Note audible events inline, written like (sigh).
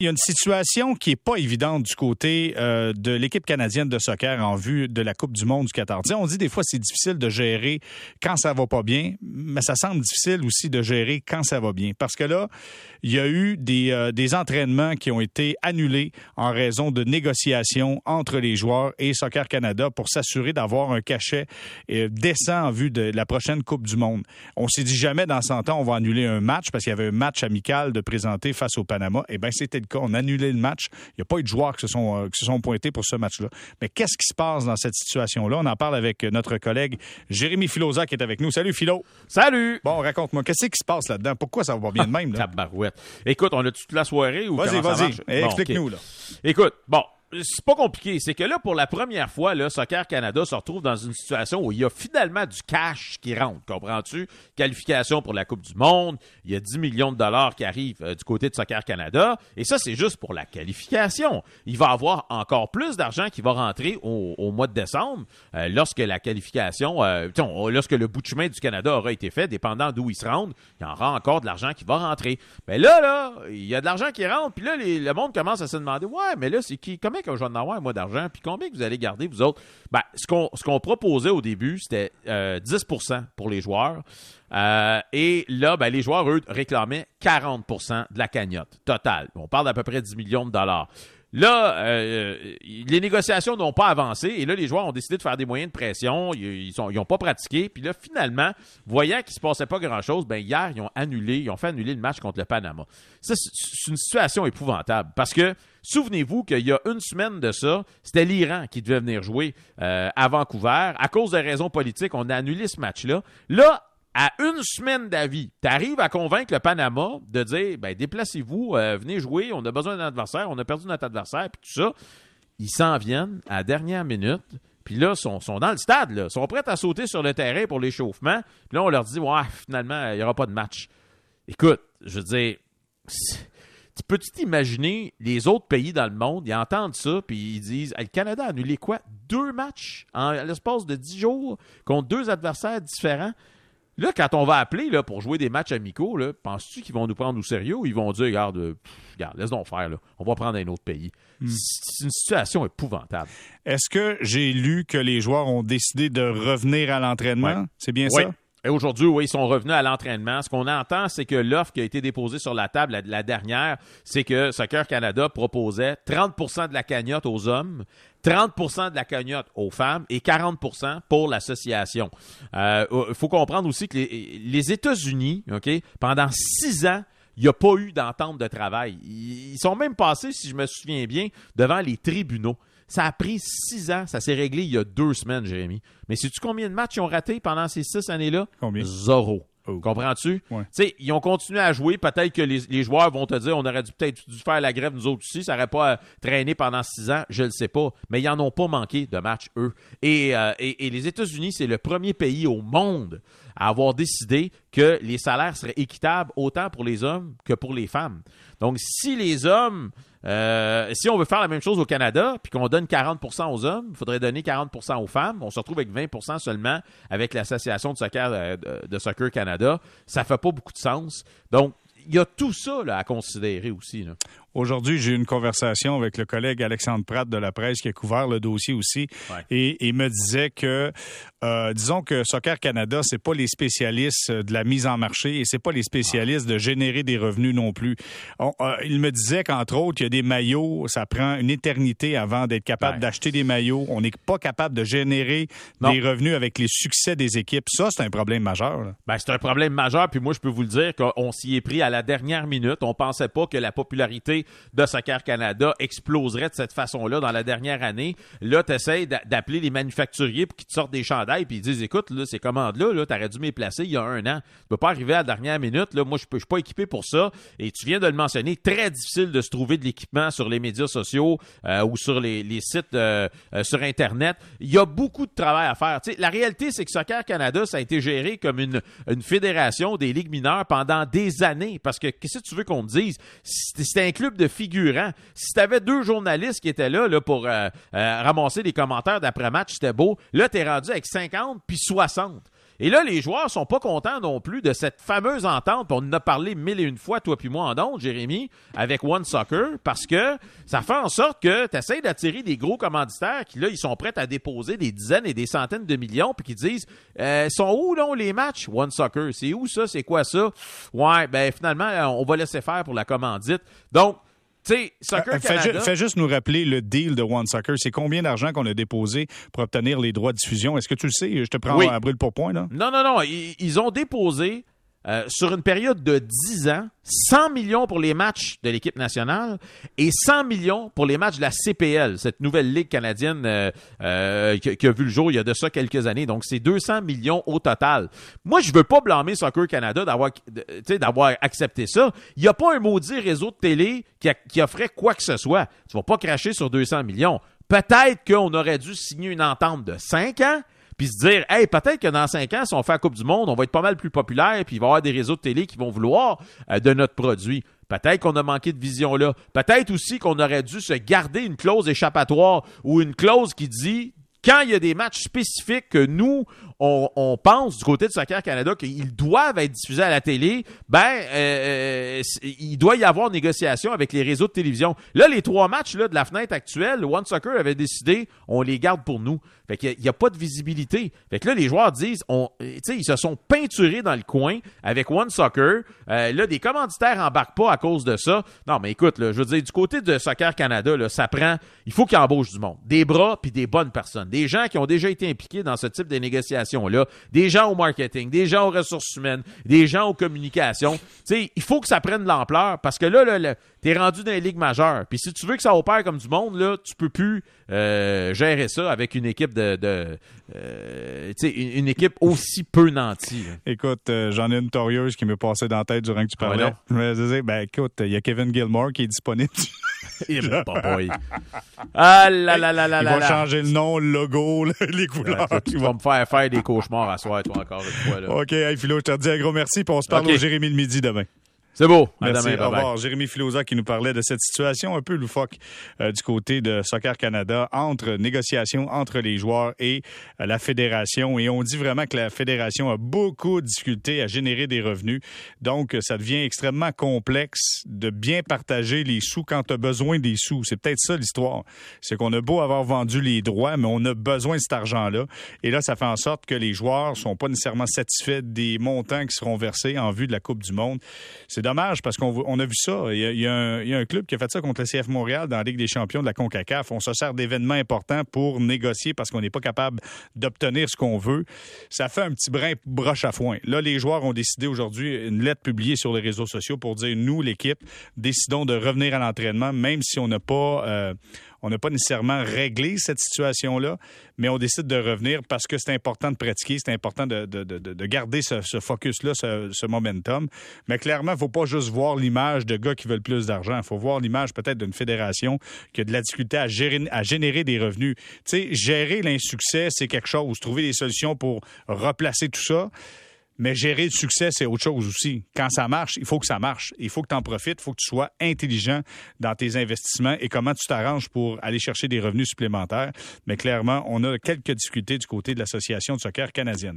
Il y a une situation qui est pas évidente du côté euh, de l'équipe canadienne de soccer en vue de la Coupe du monde du 14. On dit des fois c'est difficile de gérer quand ça va pas bien, mais ça semble difficile aussi de gérer quand ça va bien. Parce que là, il y a eu des, euh, des entraînements qui ont été annulés en raison de négociations entre les joueurs et Soccer Canada pour s'assurer d'avoir un cachet euh, décent en vue de la prochaine Coupe du monde. On s'est dit jamais dans 100 ans on va annuler un match parce qu'il y avait un match amical de présenter face au Panama. Eh bien, c'était on a annulé le match. Il n'y a pas eu de joueurs qui se sont, euh, qui se sont pointés pour ce match-là. Mais qu'est-ce qui se passe dans cette situation-là? On en parle avec notre collègue Jérémy Filosa qui est avec nous. Salut, Philo. Salut. Bon, raconte-moi, qu'est-ce qui se passe là-dedans? Pourquoi ça va pas bien de même? (laughs) Tabarouette. Écoute, on a toute la soirée ou Vas-y, vas-y. Explique-nous, là. Écoute, bon, c'est pas compliqué. C'est que là, pour la première fois, là, Soccer Canada se retrouve dans une situation où il y a finalement du cash qui rentre. Comprends-tu? Qualification pour la Coupe du Monde. Il y a 10 millions de dollars qui arrivent euh, du côté de Soccer Canada. Et ça, c'est juste pour la qualification. Il va avoir encore plus d'argent qui va rentrer au, mois de décembre euh, lorsque la qualification, euh, lorsque le bout de chemin du Canada aura été fait, dépendant d'où ils se rendent, il y aura encore de l'argent qui va rentrer. Mais là, là, il y a de l'argent qui rentre. Puis là, le monde commence à se demander, ouais, mais là, c'est qui? Comment que je vais en avoir un mois d'argent, puis combien vous allez garder, vous autres? Ben, ce qu'on proposait au début, c'était 10% euh, pour les joueurs. Euh, et là, ben, les joueurs, eux, réclamaient 40% de la cagnotte totale. On parle d'à peu près 10 millions de dollars. Là, euh, les négociations n'ont pas avancé et là, les joueurs ont décidé de faire des moyens de pression. Ils n'ont pas pratiqué. Puis là, finalement, voyant qu'il ne se passait pas grand-chose, ben hier, ils ont annulé, ils ont fait annuler le match contre le Panama. C'est une situation épouvantable parce que souvenez-vous qu'il y a une semaine de ça, c'était l'Iran qui devait venir jouer euh, à Vancouver. À cause de raisons politiques, on a annulé ce match-là. Là, à une semaine d'avis, tu arrives à convaincre le Panama de dire ben, déplacez-vous, euh, venez jouer, on a besoin d'un adversaire, on a perdu notre adversaire, puis tout ça. Ils s'en viennent à la dernière minute, puis là, ils sont, sont, dans le stade, là, sont prêts à sauter sur le terrain pour l'échauffement. Puis là, on leur dit finalement, il n'y aura pas de match. Écoute, je veux dire, peux-tu t'imaginer les autres pays dans le monde, ils entendent ça, puis ils disent Le Canada a annulé quoi? Deux matchs en l'espace de dix jours contre deux adversaires différents. Là, quand on va appeler là, pour jouer des matchs amicaux, penses-tu qu'ils vont nous prendre au sérieux ou ils vont dire Regarde, euh, regarde laisse donc faire, là. on va prendre un autre pays? Hmm. C'est une situation épouvantable. Est-ce que j'ai lu que les joueurs ont décidé de revenir à l'entraînement? C'est bien ça? Et aujourd'hui, oui, ils sont revenus à l'entraînement. Ce qu'on entend, c'est que l'offre qui a été déposée sur la table, la, dernière, c'est que Soccer Canada proposait 30% de la cagnotte aux hommes, 30% de la cagnotte aux femmes et 40% pour l'association. Il euh, faut comprendre aussi que les, États-Unis, OK, pendant six ans, il n'y a pas eu d'entente de travail. Ils sont même passés, si je me souviens bien, devant les tribunaux. Ça a pris six ans. Ça s'est réglé il y a deux semaines, Jérémy. Mais sais-tu combien de matchs ils ont raté pendant ces six années-là? Combien? Zéro. Oh. Comprends-tu? sais, Ils ont continué à jouer. Peut-être que les, joueurs vont te dire on aurait dû peut-être dû faire la grève nous autres aussi. Ça n'aurait pas euh, traîné pendant six ans. Je ne sais pas. Mais ils n'en ont pas manqué de matchs, eux. Et, euh, et, et les États-Unis, c'est le premier pays au monde à avoir décidé que les salaires seraient équitables autant pour les hommes que pour les femmes. Donc, si les hommes euh, si on veut faire la même chose au Canada, puis qu'on donne 40% aux hommes, il faudrait donner 40% aux femmes. On se retrouve avec 20% seulement avec l'Association de soccer, euh, de, soccer Canada. Ça fait pas beaucoup de sens. Donc, il y a tout ça à considérer aussi. Aujourd'hui, j'ai eu une conversation avec le collègue Alexandre Pratt de la presse qui a couvert le dossier aussi et il me disait que, euh, disons que Soccer Canada, c'est pas les spécialistes de la mise en marché et c'est pas les spécialistes de générer des revenus non plus. Euh, il me disait qu'entre autres, il y a des maillots, ça prend une éternité avant d'être capable d'acheter des maillots. On n'est pas capable de générer des revenus avec les succès des équipes. Ça, c'est un problème majeur. Ben, c'est un problème majeur. Puis moi, je peux vous le dire qu'on s'y est pris à la dernière minute. On pensait pas que la popularité de Soccer Canada exploserait de cette façon-là dans la dernière année. Là, tu essaies d'appeler les manufacturiers pour qu'ils te sortent des chandails puis ils disent écoute, là, ces commandes-là, -là, tu aurais dû m'y placer il y a un an. Tu peux pas arriver à la dernière minute. Là. Moi, je ne suis pas équipé pour ça. Et tu viens de le mentionner, très difficile de se trouver de l'équipement sur les médias sociaux euh, ou sur les, sites euh, euh, sur Internet. Il y a beaucoup de travail à faire. la réalité, c'est que Soccer Canada, ça a été géré comme une, une fédération des ligues mineures pendant des années. Parce que qu'est-ce que tu veux qu'on te dise? C'était inclus de figurants. Si tu avais deux journalistes qui étaient là, là pour euh, euh, ramasser des commentaires d'après-match, c'était beau. Là, tu es rendu avec 50 puis 60. Et là, les joueurs sont pas contents non plus de cette fameuse entente. On en a parlé mille et une fois, toi puis moi en ondes, Jérémy, avec One Soccer, parce que ça fait en sorte que tu d'attirer des gros commanditaires qui, là, ils sont prêts à déposer des dizaines et des centaines de millions, puis qui disent euh, sont où, non, les matchs? One Soccer, c'est où ça? C'est quoi ça? Ouais, ben finalement, on va laisser faire pour la commandite. Donc, Soccer euh, Canada... fais, juste nous rappeler le deal de One Soccer. C'est combien d'argent qu'on a déposé pour obtenir les droits de diffusion? Est-ce que tu le sais? Je te prends à brûle pour point, là. Non, non, non. ils ont déposé euh, sur une période de 10 ans, 100 millions pour les matchs de l'équipe nationale et 100 millions pour les matchs de la CPL, cette nouvelle ligue canadienne euh, euh, qui, a vu le jour il y a de ça quelques années. Donc, c'est 200 millions au total. Moi, je veux pas blâmer Soccer Canada d'avoir d'avoir accepté ça. Il n'y a pas un maudit réseau de télé qui, qui offrait quoi que ce soit. Tu vas pas cracher sur 200 millions. Peut-être qu'on aurait dû signer une entente de 5 ans puis se dire, hey, peut-être que dans cinq ans, si on fait la Coupe du Monde, on va être pas mal plus populaire, puis il va y avoir des réseaux de télé qui vont vouloir euh, de notre produit. Peut-être qu'on a manqué de vision là. Peut-être aussi qu'on aurait dû se garder une clause échappatoire ou une clause qui dit quand il y a des matchs spécifiques que nous, on, pense du côté de Soccer Canada qu'ils doivent être diffusés à la télé, ben euh, euh, il doit y avoir négociation avec les réseaux de télévision. Là, les trois matchs là, de la fenêtre actuelle, One Soccer avait décidé, on les garde pour nous. Fait qu'il n'y a, pas de visibilité. Fait que là, les joueurs disent, on, ils se sont peinturés dans le coin avec One Soccer. Euh, là, des commanditaires embarquent pas à cause de ça. Non, mais écoute, je veux dire, du côté de Soccer Canada, là, ça prend, il faut qu'il embauche du monde. Des bras puis des bonnes personnes. Des gens qui ont déjà été impliqués dans ce type de Des gens au marketing, des gens aux ressources humaines, des gens aux communications. Il faut que ça prenne de l'ampleur parce que là, là, là t'es rendu dans les ligues majeures. Puis si tu veux que ça opère comme du monde, là, tu peux plus euh, gérer ça avec une équipe de, de euh, une, une, équipe aussi peu nantie. Écoute, euh, j'en ai une torieuse qui me passait dans la tête durant que tu parlais. je me disais, ben écoute, il y a Kevin Gilmore qui est disponible. il est pas boy. Ah là là là là là. Changer le nom, le logo, les couleurs. tu vas me faire faire des cauchemars à soir, toi encore une fois. Là. (laughs) OK, hey, Philo, je te dis un gros merci, puis on se parle au Jérémy le midi demain. C'est beau. Merci. Au revoir. Jérémy Filosa qui nous parlait de cette situation un peu loufoque euh, du côté de Soccer Canada entre négociations entre les joueurs et euh, la fédération. Et on dit vraiment que la fédération a beaucoup de difficultés à générer des revenus. Donc, ça devient extrêmement complexe de bien partager les sous quand tu as besoin des sous. C'est peut-être ça l'histoire. C'est qu'on a beau avoir vendu les droits, mais on a besoin de cet argent-là. Et là, ça fait en sorte que les joueurs sont pas nécessairement satisfaits des montants qui seront versés en vue de la Coupe du Monde. C'est dommage parce qu'on a vu ça. Il y a, un, club qui a fait ça contre le CF Montréal dans la Ligue des champions de la CONCACAF. On se sert d'événements importants pour négocier parce qu'on n'est pas capable d'obtenir ce qu'on veut. Ça fait un petit brin broche à foin. Là, les joueurs ont décidé aujourd'hui une lettre publiée sur les réseaux sociaux pour dire nous, l'équipe, décidons de revenir à l'entraînement, même si on n'a pas euh, on n'a pas nécessairement réglé cette situation-là, mais on décide de revenir parce que c'est important de pratiquer, c'est important de, garder ce, focus-là, ce, momentum. Mais clairement, il ne faut pas juste voir l'image de gars qui veulent plus d'argent. Il faut voir l'image peut-être d'une fédération qui a de la difficulté à, gérer, générer des revenus. Tu sais, gérer l'insuccès, c'est quelque chose. Trouver des solutions pour replacer tout ça. Mais gérer le succès, c'est autre chose aussi. Quand ça marche, il faut que ça marche. Il faut que tu en profites. Il faut que tu sois intelligent dans tes investissements et comment tu t'arranges pour aller chercher des revenus supplémentaires. Mais clairement, on a quelques difficultés du côté de l'Association de soccer canadienne.